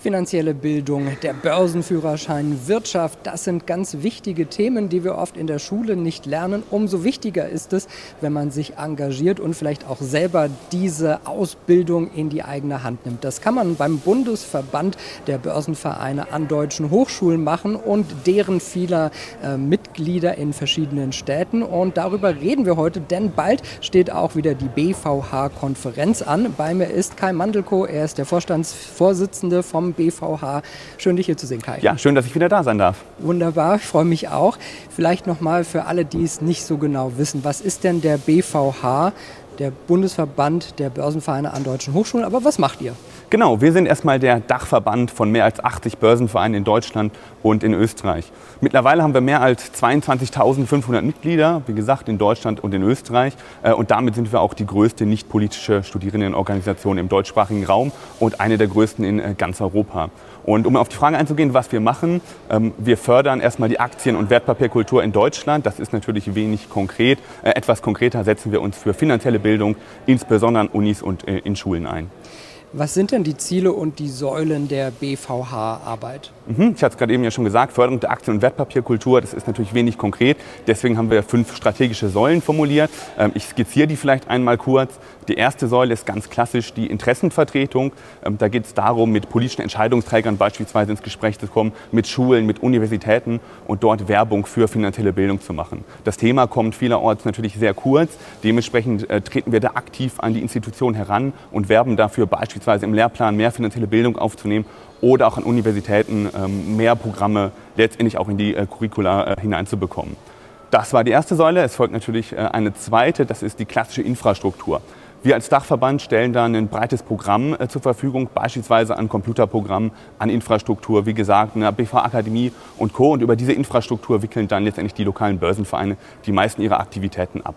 Finanzielle Bildung, der Börsenführerschein, Wirtschaft, das sind ganz wichtige Themen, die wir oft in der Schule nicht lernen. Umso wichtiger ist es, wenn man sich engagiert und vielleicht auch selber diese Ausbildung in die eigene Hand nimmt. Das kann man beim Bundesverband der Börsenvereine an deutschen Hochschulen machen und deren vieler äh, Mitglieder in verschiedenen Städten. Und darüber reden wir heute, denn bald steht auch wieder die BVH-Konferenz an. Bei mir ist Kai Mandelko, er ist der Vorstandsvorsitzende vom BVH. Schön, dich hier zu sehen, Kai. Ja, schön, dass ich wieder da sein darf. Wunderbar, ich freue mich auch. Vielleicht nochmal für alle, die es nicht so genau wissen, was ist denn der BVH, der Bundesverband der Börsenvereine an deutschen Hochschulen? Aber was macht ihr? Genau, wir sind erstmal der Dachverband von mehr als 80 Börsenvereinen in Deutschland und in Österreich. Mittlerweile haben wir mehr als 22.500 Mitglieder, wie gesagt, in Deutschland und in Österreich. Äh, und damit sind wir auch die größte nicht-politische Studierendenorganisation im deutschsprachigen Raum und eine der größten in äh, ganz Europa. Und um auf die Frage einzugehen, was wir machen, ähm, wir fördern erstmal die Aktien- und Wertpapierkultur in Deutschland. Das ist natürlich wenig konkret. Äh, etwas konkreter setzen wir uns für finanzielle Bildung, insbesondere an Unis und in Schulen ein. Was sind denn die Ziele und die Säulen der BVH-Arbeit? Mhm, ich hatte es gerade eben ja schon gesagt, Förderung der Aktien- und Wertpapierkultur, das ist natürlich wenig konkret. Deswegen haben wir fünf strategische Säulen formuliert. Ähm, ich skizziere die vielleicht einmal kurz. Die erste Säule ist ganz klassisch die Interessenvertretung. Ähm, da geht es darum, mit politischen Entscheidungsträgern beispielsweise ins Gespräch zu kommen, mit Schulen, mit Universitäten und dort Werbung für finanzielle Bildung zu machen. Das Thema kommt vielerorts natürlich sehr kurz. Dementsprechend äh, treten wir da aktiv an die Institution heran und werben dafür beispielsweise im Lehrplan mehr finanzielle Bildung aufzunehmen oder auch an Universitäten ähm, mehr Programme letztendlich auch in die äh, Curricula äh, hineinzubekommen. Das war die erste Säule. Es folgt natürlich äh, eine zweite, das ist die klassische Infrastruktur. Wir als Dachverband stellen dann ein breites Programm zur Verfügung, beispielsweise an Computerprogrammen, an Infrastruktur, wie gesagt, eine BV-Akademie und Co. Und über diese Infrastruktur wickeln dann letztendlich die lokalen Börsenvereine die meisten ihrer Aktivitäten ab.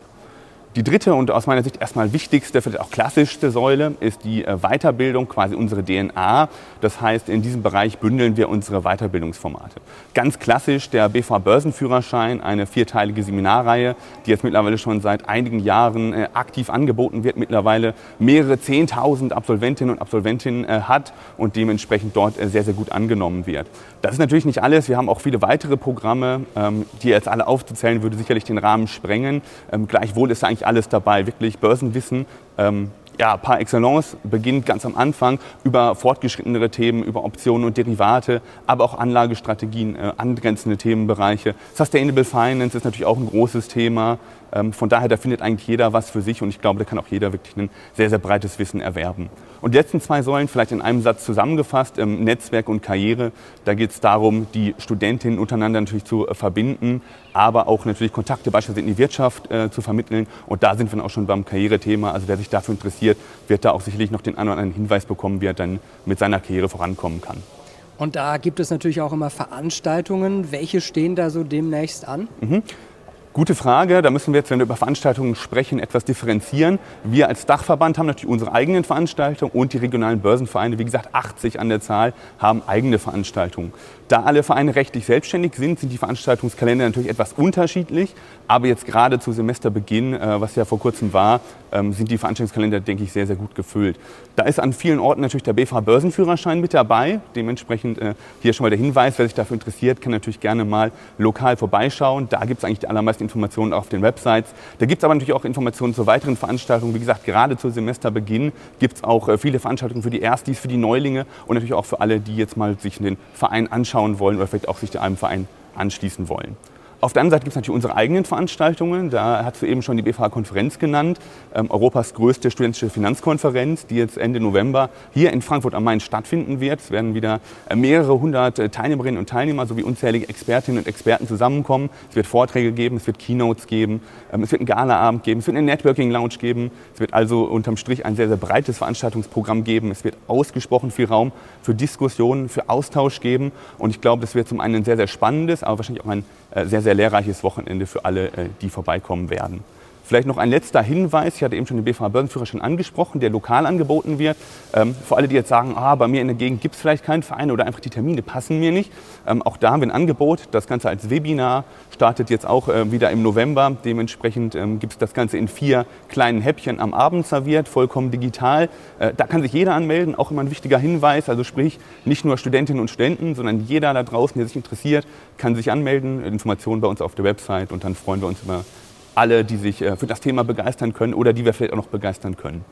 Die dritte und aus meiner Sicht erstmal wichtigste, vielleicht auch klassischste Säule ist die äh, Weiterbildung, quasi unsere DNA. Das heißt, in diesem Bereich bündeln wir unsere Weiterbildungsformate. Ganz klassisch der BV Börsenführerschein, eine vierteilige Seminarreihe, die jetzt mittlerweile schon seit einigen Jahren äh, aktiv angeboten wird, mittlerweile mehrere Zehntausend Absolventinnen und Absolventinnen äh, hat und dementsprechend dort sehr, sehr gut angenommen wird. Das ist natürlich nicht alles. Wir haben auch viele weitere Programme, ähm, die jetzt alle aufzuzählen, würde sicherlich den Rahmen sprengen. Ähm, gleichwohl ist eigentlich alles dabei, wirklich Börsenwissen. Ähm, ja, par excellence beginnt ganz am Anfang über fortgeschrittenere Themen, über Optionen und Derivate, aber auch Anlagestrategien, äh, angrenzende Themenbereiche. Sustainable Finance ist natürlich auch ein großes Thema. Ähm, von daher, da findet eigentlich jeder was für sich und ich glaube, da kann auch jeder wirklich ein sehr, sehr breites Wissen erwerben. Und die letzten zwei Säulen, vielleicht in einem Satz zusammengefasst, ähm, Netzwerk und Karriere. Da geht es darum, die Studentinnen untereinander natürlich zu äh, verbinden, aber auch natürlich Kontakte beispielsweise in die Wirtschaft äh, zu vermitteln. Und da sind wir dann auch schon beim Karrierethema. Also wer sich dafür interessiert, wird da auch sicherlich noch den einen oder anderen Hinweis bekommen, wie er dann mit seiner Karriere vorankommen kann. Und da gibt es natürlich auch immer Veranstaltungen. Welche stehen da so demnächst an? Mhm. Gute Frage. Da müssen wir jetzt, wenn wir über Veranstaltungen sprechen, etwas differenzieren. Wir als Dachverband haben natürlich unsere eigenen Veranstaltungen und die regionalen Börsenvereine, wie gesagt 80 an der Zahl, haben eigene Veranstaltungen. Da alle Vereine rechtlich selbstständig sind, sind die Veranstaltungskalender natürlich etwas unterschiedlich. Aber jetzt gerade zu Semesterbeginn, äh, was ja vor kurzem war, ähm, sind die Veranstaltungskalender, denke ich, sehr, sehr gut gefüllt. Da ist an vielen Orten natürlich der BFH Börsenführerschein mit dabei. Dementsprechend äh, hier schon mal der Hinweis, wer sich dafür interessiert, kann natürlich gerne mal lokal vorbeischauen. Da gibt es eigentlich die allermeisten Informationen auf den Websites. Da gibt es aber natürlich auch Informationen zu weiteren Veranstaltungen. Wie gesagt, gerade zu Semesterbeginn gibt es auch äh, viele Veranstaltungen für die Erstis, für die Neulinge und natürlich auch für alle, die jetzt mal sich den Verein anschauen anschauen wollen oder vielleicht auch sich einem Verein anschließen wollen. Auf der anderen Seite gibt es natürlich unsere eigenen Veranstaltungen. Da hat du eben schon die BFH-Konferenz genannt, ähm, Europas größte studentische Finanzkonferenz, die jetzt Ende November hier in Frankfurt am Main stattfinden wird. Es werden wieder äh, mehrere hundert äh, Teilnehmerinnen und Teilnehmer sowie unzählige Expertinnen und Experten zusammenkommen. Es wird Vorträge geben, es wird Keynotes geben, ähm, es wird einen Galaabend geben, es wird eine Networking-Lounge geben. Es wird also unterm Strich ein sehr, sehr breites Veranstaltungsprogramm geben. Es wird ausgesprochen viel Raum für Diskussionen, für Austausch geben. Und ich glaube, das wird zum einen ein sehr, sehr spannendes, aber wahrscheinlich auch ein sehr, sehr lehrreiches Wochenende für alle, äh, die vorbeikommen werden. Vielleicht noch ein letzter Hinweis, ich hatte eben schon den BVH Börsenführerschein angesprochen, der lokal angeboten wird. Ähm, für alle, die jetzt sagen, ah, bei mir in der Gegend gibt es vielleicht keinen Verein oder einfach die Termine passen mir nicht. Ähm, auch da haben wir ein Angebot, das Ganze als Webinar, startet jetzt auch äh, wieder im November. Dementsprechend ähm, gibt es das Ganze in vier kleinen Häppchen am Abend serviert, vollkommen digital. Äh, da kann sich jeder anmelden, auch immer ein wichtiger Hinweis, also sprich nicht nur Studentinnen und Studenten, sondern jeder da draußen, der sich interessiert, kann sich anmelden. Informationen bei uns auf der Website und dann freuen wir uns über alle, die sich äh, für das Thema begeistern können oder die wir vielleicht auch noch begeistern können.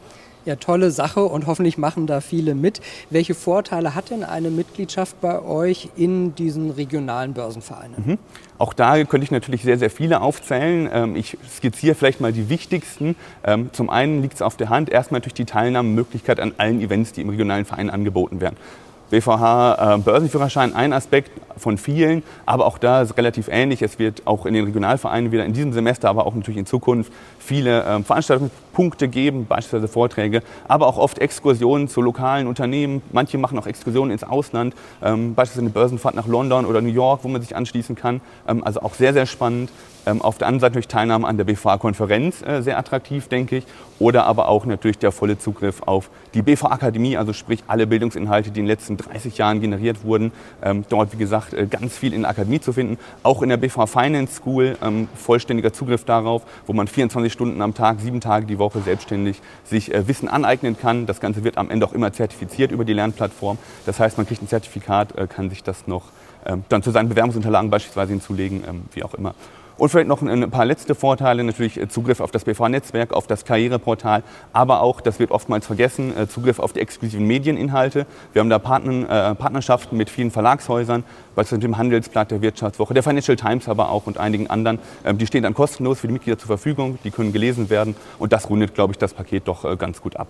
Ja, tolle Sache und hoffentlich machen da viele mit. Welche Vorteile hat denn eine Mitgliedschaft bei euch in diesen regionalen Börsenvereinen? Mhm. Auch da könnte ich natürlich sehr, sehr viele aufzählen. Ähm, ich skizziere vielleicht mal die wichtigsten. Ähm, zum einen liegt es auf der Hand, erstmal natürlich die Teilnahmemöglichkeit an allen Events, die im regionalen Verein angeboten werden. BVH äh, Börsenführerschein ein Aspekt von vielen, aber auch da ist relativ ähnlich. Es wird auch in den Regionalvereinen wieder in diesem Semester, aber auch natürlich in Zukunft viele äh, Veranstaltungspunkte geben, beispielsweise Vorträge, aber auch oft Exkursionen zu lokalen Unternehmen. Manche machen auch Exkursionen ins Ausland, ähm, beispielsweise eine Börsenfahrt nach London oder New York, wo man sich anschließen kann. Ähm, also auch sehr, sehr spannend. Ähm, auf der anderen Seite natürlich Teilnahme an der BVA-Konferenz äh, sehr attraktiv, denke ich. Oder aber auch natürlich der volle Zugriff auf die BVA-Akademie, also sprich alle Bildungsinhalte, die in den letzten 30 Jahren generiert wurden. Ähm, dort, wie gesagt, äh, ganz viel in der Akademie zu finden. Auch in der BVA Finance School ähm, vollständiger Zugriff darauf, wo man 24 Stunden am Tag, sieben Tage die Woche selbstständig sich äh, Wissen aneignen kann. Das Ganze wird am Ende auch immer zertifiziert über die Lernplattform. Das heißt, man kriegt ein Zertifikat, kann sich das noch dann zu seinen Bewerbungsunterlagen beispielsweise hinzulegen, wie auch immer. Und vielleicht noch ein paar letzte Vorteile, natürlich äh, Zugriff auf das BV-Netzwerk, auf das Karriereportal, aber auch, das wird oftmals vergessen, äh, Zugriff auf die exklusiven Medieninhalte. Wir haben da Partner, äh, Partnerschaften mit vielen Verlagshäusern, beispielsweise dem Handelsblatt, der Wirtschaftswoche, der Financial Times aber auch und einigen anderen. Ähm, die stehen dann kostenlos für die Mitglieder zur Verfügung, die können gelesen werden und das rundet, glaube ich, das Paket doch äh, ganz gut ab.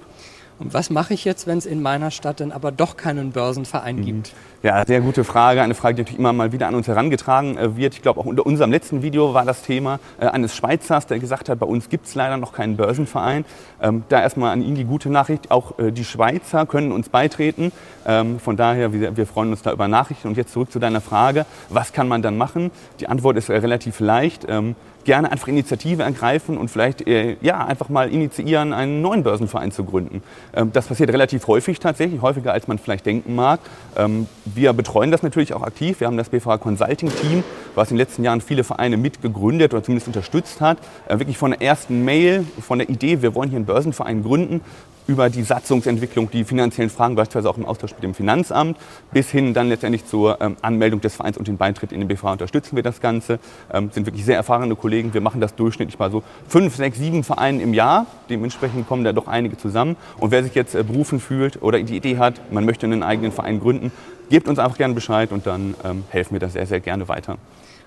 Und was mache ich jetzt, wenn es in meiner Stadt dann aber doch keinen Börsenverein mhm. gibt? Ja, sehr gute Frage. Eine Frage, die natürlich immer mal wieder an uns herangetragen äh, wird. Ich glaube, auch unter unserem letzten Video war das Thema äh, eines Schweizers, der gesagt hat, bei uns gibt es leider noch keinen Börsenverein. Ähm, da erstmal an ihn die gute Nachricht. Auch äh, die Schweizer können uns beitreten. Ähm, von daher, wir, wir, freuen uns da über Nachrichten. Und jetzt zurück zu deiner Frage. Was kann man dann machen? Die Antwort ist relativ leicht. Ähm, gerne einfach Initiative ergreifen und vielleicht äh, ja, einfach mal initiieren, einen neuen Börsenverein zu gründen. Ähm, das passiert relativ häufig tatsächlich, häufiger als man vielleicht denken mag. Ähm, wir betreuen das natürlich auch aktiv. Wir haben das BVH Consulting Team, was in den letzten Jahren viele Vereine mitgegründet oder zumindest unterstützt hat. Äh, wirklich von der ersten Mail, von der Idee, wir wollen hier einen Börsenverein gründen, über die Satzungsentwicklung, die finanziellen Fragen, beispielsweise auch im Austausch mit dem Finanzamt, bis hin dann letztendlich zur ähm, Anmeldung des Vereins und den Beitritt in den BV unterstützen wir das Ganze. Ähm, sind wirklich sehr erfahrene Kollegen. Wir machen das durchschnittlich bei so fünf, sechs, sieben Vereinen im Jahr. Dementsprechend kommen da doch einige zusammen. Und wer sich jetzt äh, berufen fühlt oder die Idee hat, man möchte einen eigenen Verein gründen, gebt uns einfach gerne Bescheid und dann ähm, helfen wir das sehr, sehr gerne weiter.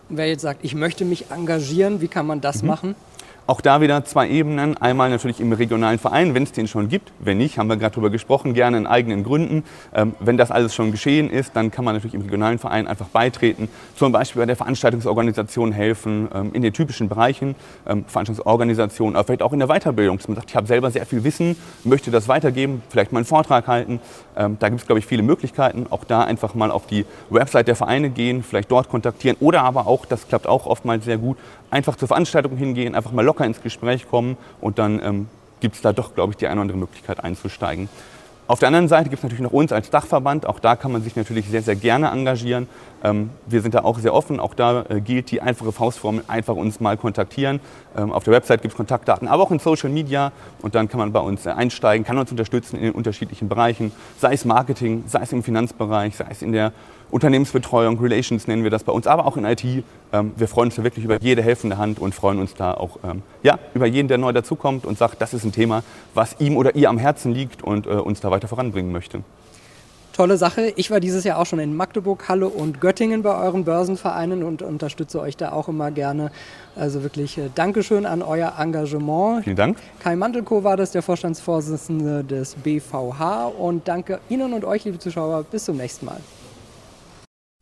Und wer jetzt sagt, ich möchte mich engagieren, wie kann man das mhm. machen? Auch da wieder zwei Ebenen. Einmal natürlich im regionalen Verein, wenn es den schon gibt. Wenn nicht, haben wir gerade darüber gesprochen, gerne in eigenen Gründen. Ähm, wenn das alles schon geschehen ist, dann kann man natürlich im regionalen Verein einfach beitreten. Zum Beispiel bei der Veranstaltungsorganisation helfen, ähm, in den typischen Bereichen. Ähm, Veranstaltungsorganisation, aber vielleicht auch in der Weiterbildung. Dass man sagt, ich habe selber sehr viel Wissen, möchte das weitergeben, vielleicht mal einen Vortrag halten. Ähm, da gibt es, glaube ich, viele Möglichkeiten. Auch da einfach mal auf die Website der Vereine gehen, vielleicht dort kontaktieren. Oder aber auch, das klappt auch oftmals sehr gut, einfach zur Veranstaltung hingehen, einfach mal locker ins Gespräch kommen und dann ähm, gibt es da doch, glaube ich, die eine oder andere Möglichkeit einzusteigen. Auf der anderen Seite gibt es natürlich noch uns als Dachverband. Auch da kann man sich natürlich sehr, sehr gerne engagieren. Ähm, wir sind da auch sehr offen. Auch da äh, gilt die einfache Faustformel, einfach uns mal kontaktieren. Ähm, auf der Website gibt es Kontaktdaten, aber auch in Social Media. Und dann kann man bei uns äh, einsteigen, kann uns unterstützen in den unterschiedlichen Bereichen, sei es Marketing, sei es im Finanzbereich, sei es in der Unternehmensbetreuung, Relations nennen wir das bei uns, aber auch in IT. Ähm, wir freuen uns da wirklich über jede helfende Hand und freuen uns da auch ähm, ja, über jeden, der neu dazukommt und sagt, das ist ein Thema, was ihm oder ihr am Herzen liegt und äh, uns da weiter voranbringen möchte. Tolle Sache. Ich war dieses Jahr auch schon in Magdeburg, Halle und Göttingen bei euren Börsenvereinen und unterstütze euch da auch immer gerne. Also wirklich äh, Dankeschön an euer Engagement. Vielen Dank. Kai Mantelko war das, der Vorstandsvorsitzende des BVH. Und danke Ihnen und euch, liebe Zuschauer. Bis zum nächsten Mal.